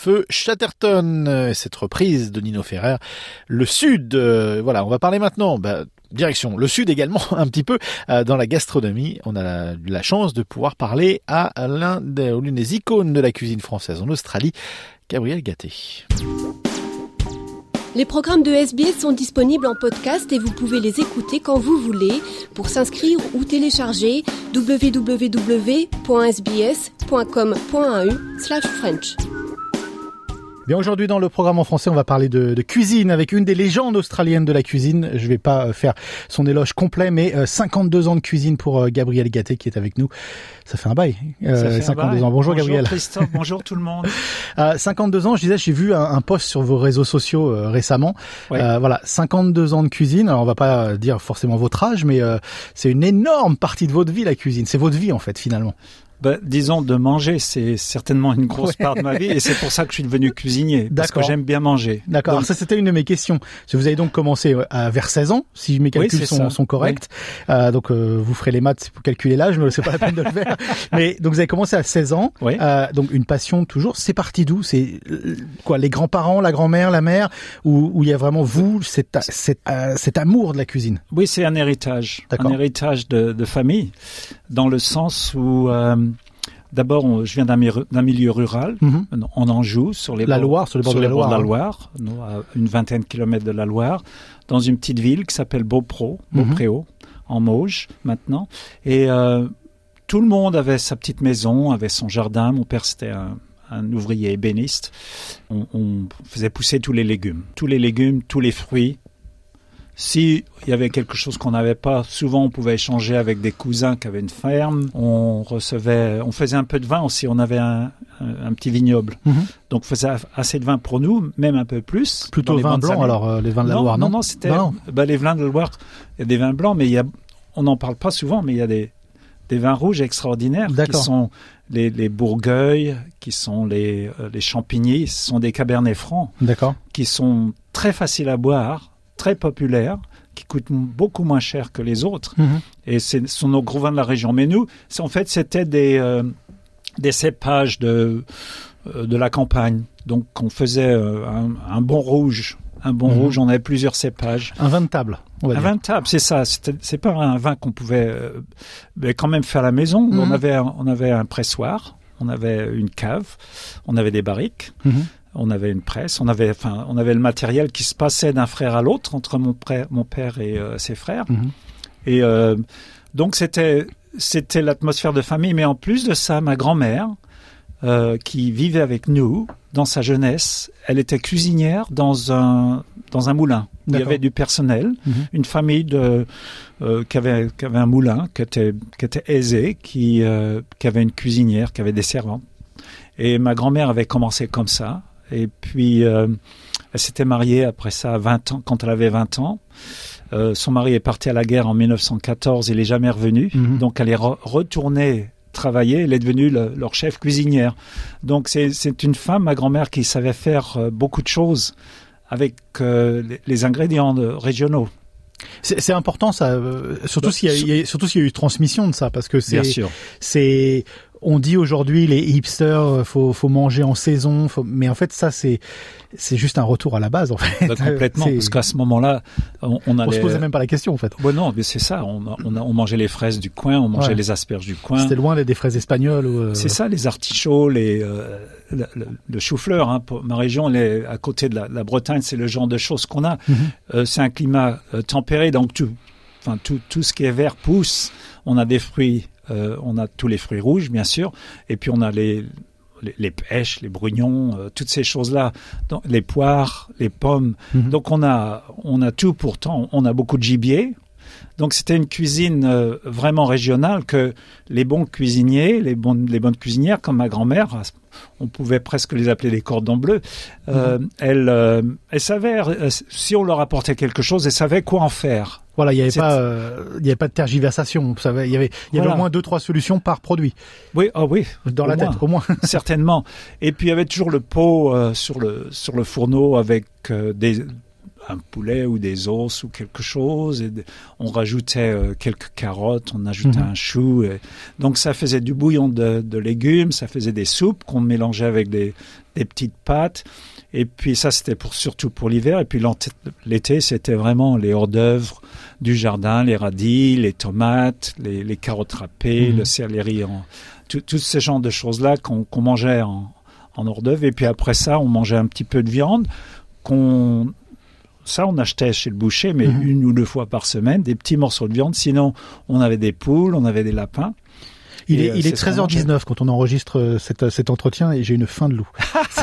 C: Feu Chatterton, cette reprise de Nino Ferrer, le Sud. Euh, voilà, on va parler maintenant. Bah, direction le sud également un petit peu euh, dans la gastronomie. On a la, chance de pouvoir parler à l'une des icônes de la cuisine française en Australie, Gabriel Gatté.
T: Les programmes de SBS sont disponibles en podcast et vous pouvez les écouter quand vous voulez. Pour s'inscrire ou télécharger, www.sbs.com.au/french.
C: Bien aujourd'hui dans le programme en français, on va parler de, de, cuisine avec une des légendes australiennes de la cuisine. Je vais pas euh, faire son éloge complet, mais 52 ans de cuisine pour Gabriel Gatté qui est avec nous. Ça fait un bail.
U: Euh, 52
C: un bail. ans. Bonjour,
U: bonjour
C: Gabriel.
U: Christophe, bonjour tout le monde.
C: euh, 52 ans, je disais, j'ai vu un, un, post sur vos réseaux sociaux euh, récemment.
U: Ouais.
C: Euh, voilà, 52 ans de cuisine. Alors on va pas dire forcément votre âge, mais euh, c'est une énorme partie de votre vie la cuisine. C'est votre vie en fait finalement.
U: Ben, disons de manger, c'est certainement une grosse
C: Ouais.
U: part de ma vie et c'est pour ça que je suis devenu cuisinier parce que j'aime bien manger.
C: D'accord.
U: Donc,
C: ça c'était une de mes questions. Vous avez donc commencé euh, à vers 16 ans, si mes calculs sont, corrects. Euh, donc euh, vous ferez les maths pour calculer l'âge, mais c'est pas la peine de le faire. Mais donc vous avez commencé à 16 ans.
U: Oui.
C: Euh, donc une passion toujours. C'est parti d'où? C'est euh, quoi Les grands-parents, la grand-mère, la mère, où il y a vraiment vous cet cet, euh, cet amour de la cuisine?
U: Oui, c'est un héritage, un héritage de, de famille, dans le sens où euh, d'abord je viens d'un mi- d'un milieu rural,
C: Mhm.
U: en Anjou, sur les
C: La
U: bords,
C: Loire, sur les bords de la
U: bords
C: Loire, hein.
U: Loire, à une vingtaine de kilomètres de la Loire, dans une petite ville qui s'appelle Beaupro,
C: Mhm.
U: Beaupréau, en Mauges maintenant, et euh, tout le monde avait sa petite maison, avait son jardin. Mon père c'était un un ouvrier ébéniste. On, on faisait pousser tous les légumes, tous les légumes, tous les fruits, si il y avait quelque chose qu'on n'avait pas, souvent on pouvait échanger avec des cousins qui avaient une ferme. On recevait, on faisait un peu de vin aussi. On avait un, un, un petit vignoble,
C: Mhm.
U: donc on faisait assez de vin pour nous, même un peu plus.
C: Plutôt vin blanc
U: années.
C: alors euh, les vins de la Loire, non
U: non, non, c'était bah, les vins de la Loire. Il y a des vins blancs, mais il y a, on n'en parle pas souvent, mais il y a des des vins rouges extraordinaires qui sont les, les Bourgueil, qui sont les, euh, les Champigny, ce sont des Cabernets francs qui sont très faciles à boire, très populaires, qui coûtent beaucoup moins cher que les autres.
C: Mhm.
U: Et ce sont nos gros vins de la région. Mais nous, en fait, c'était des, euh, des cépages de, euh, de la campagne. Donc, on faisait euh, un, un bon rouge. Un bon
C: Mhm.
U: rouge, on avait plusieurs cépages.
C: Un vin de table. On va
U: Un
C: dire.
U: vin de table, c'est ça. C'est pas un vin qu'on pouvait mais quand même faire à la maison.
C: Mhm.
U: On avait un- on avait un pressoir, on avait une cave, on avait des barriques. On avait une presse, on avait enfin on avait le matériel qui se passait d'un frère à l'autre entre mon père, mon père et euh, ses frères.
C: Mhm.
U: Et euh, donc c'était c'était l'atmosphère de famille. Mais en plus de ça, ma grand-mère euh, qui vivait avec nous dans sa jeunesse, elle était cuisinière dans un dans un moulin. Il y avait du personnel,
C: Mhm.
U: une famille de qui avait qui avait un moulin, qui était qui était aisée, qui qui avait une cuisinière, qui avait des servantes. Et ma grand-mère avait commencé comme ça. Et puis euh, elle s'était mariée après ça à 20 ans, quand elle avait 20 ans. Euh, son mari est parti à la guerre en 1914, il est jamais revenu.
C: Mhm.
U: Donc elle est re- retournée travailler, elle est devenue le- leur chef cuisinière. Donc c'est une femme, ma grand-mère, qui savait faire euh, beaucoup de choses avec les, les ingrédients régionaux.
C: C'est important ça, surtout
U: Bah,
C: s'il y, a- y a- surtout s'il y a eu transmission de ça, parce que c'est
U: Bien sûr.
C: c'est on dit aujourd'hui les hipsters euh, faut faut manger en saison, faut- mais en fait ça c'est c'est juste un retour à la base en fait.
U: Bah, complètement, parce qu'à ce moment-là, on, on allait...
C: on se posait même pas la question en fait.
U: Ouais, non, mais c'est ça. On, on, mangeait les fraises du coin, on mangeait
C: Ouais.
U: les asperges du coin.
C: C'était loin des, fraises espagnoles ou. euh,
U: C'est ça, les artichauts, les, euh, le, le- le chou-fleur. Hein, pour ma région, à côté de la, la Bretagne, c'est le genre de choses qu'on a.
C: Mhm.
U: Euh, c'est un climat euh, tempéré, donc tout, enfin tout, tout ce qui est vert pousse. On a des fruits, euh, on a tous les fruits rouges, bien sûr, et puis on a les les, les pêches, les brugnons, euh, toutes ces choses-là, les poires, les pommes.
C: Mhm.
U: Donc on a on a tout pourtant. On a beaucoup de gibier. Donc c'était une cuisine euh, vraiment régionale que les bons cuisiniers, les, bonnes les bonnes cuisinières comme ma grand-mère, on pouvait presque les appeler des cordons bleus, euh, elles, euh, elles savaient, si on leur apportait quelque chose, elles savaient quoi en faire.
C: Voilà, il y avait pas euh, il y avait pas de tergiversation. Vous savez, il y avait il y avait
U: Voilà.
C: au moins deux trois solutions par produit.
U: Oui, ah oui.
C: Dans la
U: moins.
C: tête, au moins.
U: Certainement. Et puis il y avait toujours le pot euh, sur le sur le fourneau avec euh, des un poulet ou des os ou quelque chose. Et on rajoutait euh, quelques carottes, on ajoutait
C: Mhm.
U: un chou. et- donc ça faisait du bouillon de, de légumes, ça faisait des soupes qu'on mélangeait avec des, des petites pâtes. Et puis ça c'était pour surtout pour l'hiver. Et puis l'été c'était vraiment les hors d'œuvre du jardin, les radis, les tomates, les, les carottes râpées,
C: Mhm.
U: le céleri en tout, tout ce genre de choses-là qu'on mangeait en, en hors d'œuvre. Et puis après ça, on mangeait un petit peu de viande qu'on ça, on achetait chez le boucher, mais
C: Mhm.
U: une ou deux fois par semaine, des petits morceaux de viande. Sinon, on avait des poules, on avait des lapins.
C: Il
U: Et,
C: est,
U: euh,
C: il est
U: ce qu'on
C: 13h19 quand on enregistre euh, cet, cet entretien et j'ai une faim de loup.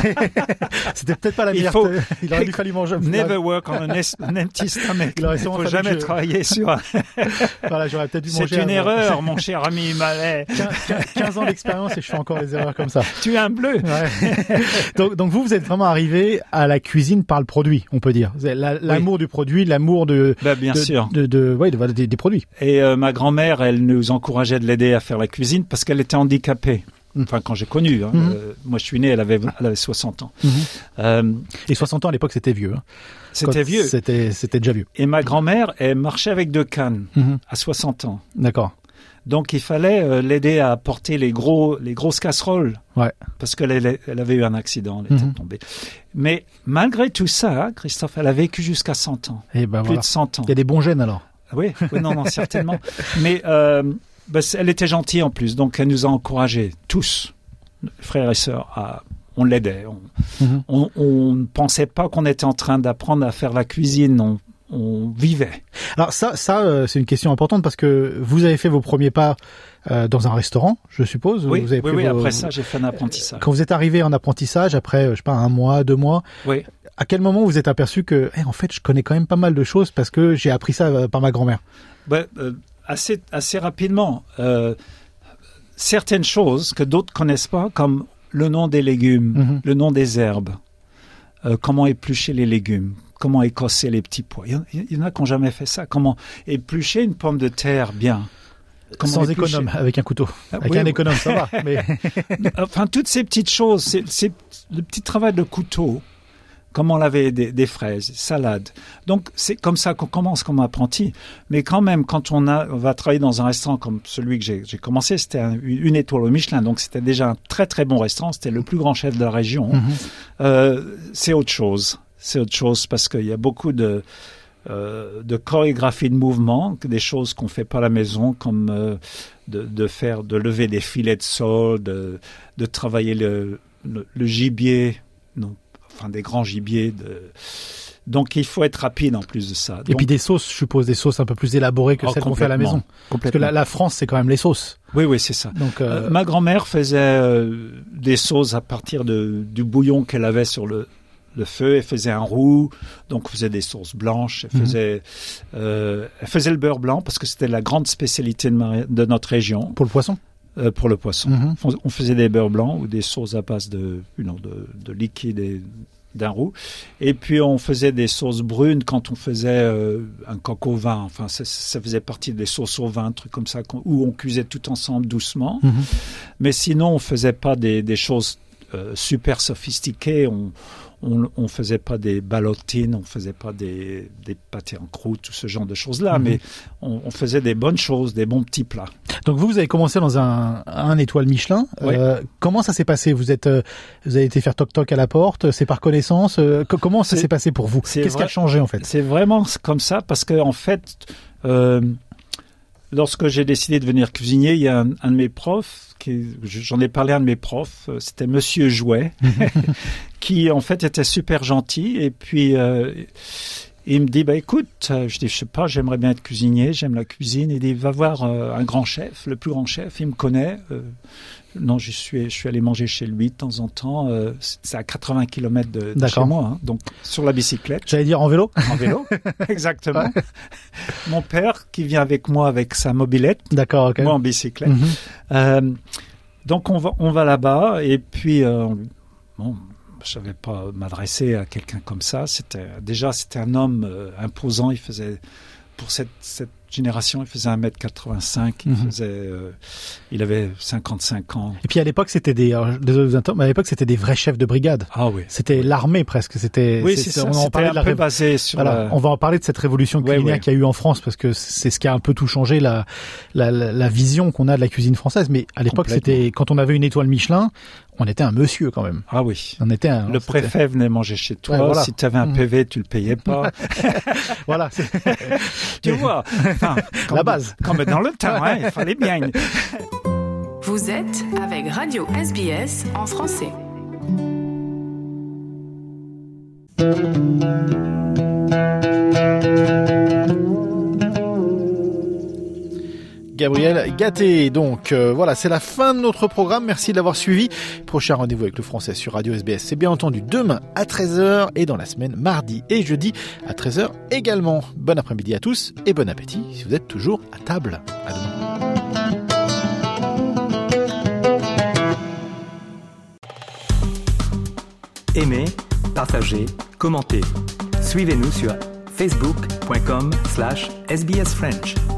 C: C'était peut-être pas la
U: Il
C: meilleure.
U: faut-
C: il aurait dû fallu manger.
U: Never work on an empty stomach.
C: Il
U: Il
C: sûrement
U: faut jamais
C: je-
U: travailler sur. un-
C: Voilà, j'aurais peut-être dû manger.
U: C'est une erreur, mon cher ami Malais.
C: 15 ans d'expérience et je fais encore des erreurs comme ça.
U: Tu es un bleu.
C: Ouais. donc, donc vous, vous êtes vraiment arrivé à la cuisine par le produit, on peut dire. L'amour du produit, l'amour de,
U: Bah, bien
C: de,
U: sûr.
C: de, de- ouais, de- des, des produits.
U: Et euh, ma grand-mère, elle nous encourageait de l'aider à faire la cuisine parce qu'elle était handicapée. Enfin, quand j'ai connu. hein.
C: Mhm.
U: Euh, moi, je suis né, elle avait, elle avait 60 ans.
C: Mhm.
U: Euh,
C: Et 60 ans à l'époque, c'était vieux. hein.
U: C'était
C: Quand
U: vieux.
C: C'était, c'était déjà vieux.
U: Et ma grand-mère, elle marchait avec deux cannes
C: Mhm.
U: à 60 ans.
C: D'accord.
U: Donc, il fallait euh, l'aider à porter les gros, les grosses casseroles.
C: Ouais.
U: Parce qu'elle elle, elle avait eu un accident, elle était tombée. Mais malgré tout ça, Christophe, elle a vécu jusqu'à 100 ans.
C: Et ben
U: Plus
C: voilà.
U: de 100 ans.
C: Il y a des bons gènes alors.
U: Oui, oui, non, non, certainement. Mais bah, elle était gentille en plus, donc elle nous a encouragés, tous, frères et sœurs, à, on l'aidait. On,
C: Mhm.
U: on ne pensait pas qu'on était en train d'apprendre à faire la cuisine, on, on vivait.
C: Alors ça, ça euh, c'est une question importante parce que vous avez fait vos premiers pas euh, dans un restaurant, je suppose.
U: Oui,
C: vous avez
U: oui,
C: pris
U: oui,
C: vos-
U: après ça, j'ai fait un apprentissage.
C: Quand vous êtes arrivé en apprentissage, après, euh, je sais pas, un mois, deux mois,
U: Oui.
C: à quel moment vous êtes aperçu que, eh, en fait, je connais quand même pas mal de choses parce que j'ai appris ça par ma grand-mère?
U: Euh, assez, assez rapidement. Euh, certaines choses que d'autres connaissent pas, comme le nom des légumes,
C: Mhm.
U: le nom des herbes, euh, comment éplucher les légumes, comment écosser les petits pois. Il y en, il y en a qui n'ont jamais fait ça. Comment éplucher une pomme de terre bien. Comment
C: Sans
U: éplucher-
C: économe, avec un couteau.
U: Ah,
C: avec
U: oui,
C: un
U: oui.
C: économe, ça va. Mais
U: enfin, toutes ces petites choses, c'est c'est le petit travail de couteau. Comment laver des, des fraises, salades. Donc, c'est comme ça qu'on commence comme apprenti. Mais quand même, quand on, a, on va travailler dans un restaurant comme celui que j'ai commencé, c'était un- une étoile au Michelin. Donc, c'était déjà un très, très bon restaurant. C'était le plus grand chef de la région.
C: Mhm.
U: Euh, c'est autre chose. C'est autre chose parce qu'il y a beaucoup de, euh, de chorégraphie de mouvement, des choses qu'on fait pas à la maison, comme euh, de, de faire, de lever des filets de sol, de, de travailler le, le, le gibier, enfin des grands gibiers. De... Donc il faut être rapide en plus de ça.
C: Et
U: Donc-
C: puis des sauces, je suppose, des sauces un peu plus élaborées que
U: Oh,
C: celles qu'on fait à la maison. Parce que la, la France, c'est quand même les sauces.
U: Oui, oui, c'est ça.
C: Donc, euh,
U: Euh, ma grand-mère faisait euh, des sauces à partir de, du bouillon qu'elle avait sur le, le feu. Elle faisait un roux, donc elle faisait des sauces blanches. Elle
C: Mhm.
U: faisait, euh, elle faisait le beurre blanc parce que c'était la grande spécialité de, ma- de notre région.
C: Pour le poisson?
U: Euh, Pour le poisson.
C: Mhm.
U: On, on faisait des beurres blancs ou des sauces à base de, know, de, de liquide et d'un roux. Et puis on faisait des sauces brunes quand on faisait euh, un coq au vin. Enfin, ça, ça faisait partie des sauces au vin, trucs comme ça, où on cuisait tout ensemble doucement.
C: Mhm.
U: Mais sinon, on faisait pas des, des choses euh, super sophistiquées. On, on, on faisait pas des ballotines, on faisait pas des, des pâtés en croûte, tout ce genre de choses-là.
C: Mhm.
U: Mais on, on faisait des bonnes choses, des bons petits plats.
C: Donc vous, vous avez commencé dans un, un étoile Michelin.
U: Oui.
C: Euh, comment ça s'est passé? Vous êtes, euh, vous avez été faire toc toc à la porte. C'est par connaissance. euh, co- comment ça s'est passé pour vous? Qu'est-ce qui a changé en fait?
U: C'est vraiment comme ça parce que en fait, euh, lorsque j'ai décidé de devenir cuisinier, il y a un, un de mes profs, qui, j'en ai parlé à un de mes profs, euh, c'était Monsieur Jouet, qui en fait était super gentil et puis euh, il me dit bah écoute, euh, je dis je sais pas, j'aimerais bien être cuisinier, j'aime la cuisine. Il dit va voir euh, un grand chef, le plus grand chef, il me connaît. Euh, non, je suis, je suis allé manger chez lui de temps en temps. euh, c'est à 80 km de, de chez moi, hein, donc sur la bicyclette.
C: J'allais dire en vélo?
U: En vélo, exactement. Mon père qui vient avec moi avec sa mobilette,
C: D'accord. ok.
U: moi en bicyclette.
C: Mhm.
U: Euh, donc on va, on va là-bas et puis euh, bon, je savais pas m'adresser à quelqu'un comme ça. C'était déjà c'était un homme euh, imposant. Il faisait pour cette, cette génération, il faisait 1m85. Il
C: Mhm.
U: faisait, euh, il avait 55 ans.
C: Et puis à l'époque, c'était des, alors, désolé de vous interrompre, mais à l'époque, c'était des vrais chefs de brigade.
U: Ah oui.
C: C'était l'armée presque. C'était.
U: Oui, c'est ça.
C: On en parlait
U: un
C: de la
U: basé sur
C: Voilà,
U: la-
C: On va en parler de cette révolution
U: Ouais,
C: culinaire
U: ouais.
C: qu'il y a eu en France parce que c'est ce qui a un peu tout changé la la, la, vision qu'on a de la cuisine française. Mais à l'époque, c'était quand on avait une étoile Michelin, on était un monsieur quand même.
U: Ah oui.
C: On était un.
U: Le préfet venait manger chez toi.
C: Ouais, voilà.
U: Si tu avais un
C: Mhm.
U: PV, tu le payais pas.
C: voilà.
U: tu vois. Enfin,
C: La base.
U: Comme dans le temps, hein, il fallait bien.
V: Vous êtes avec Radio SBS en français.
C: Gabriel Gâté. Donc euh, voilà, c'est la fin de notre programme. Merci de l'avoir suivi. Prochain rendez-vous avec le français sur Radio SBS, c'est bien entendu demain à 13h et dans la semaine mardi et jeudi à 13h également. Bon après-midi à tous et bon appétit si vous êtes toujours à table. À demain.
B: Aimez, partagez, commentez. Suivez-nous sur facebook.com slash sbsfrench.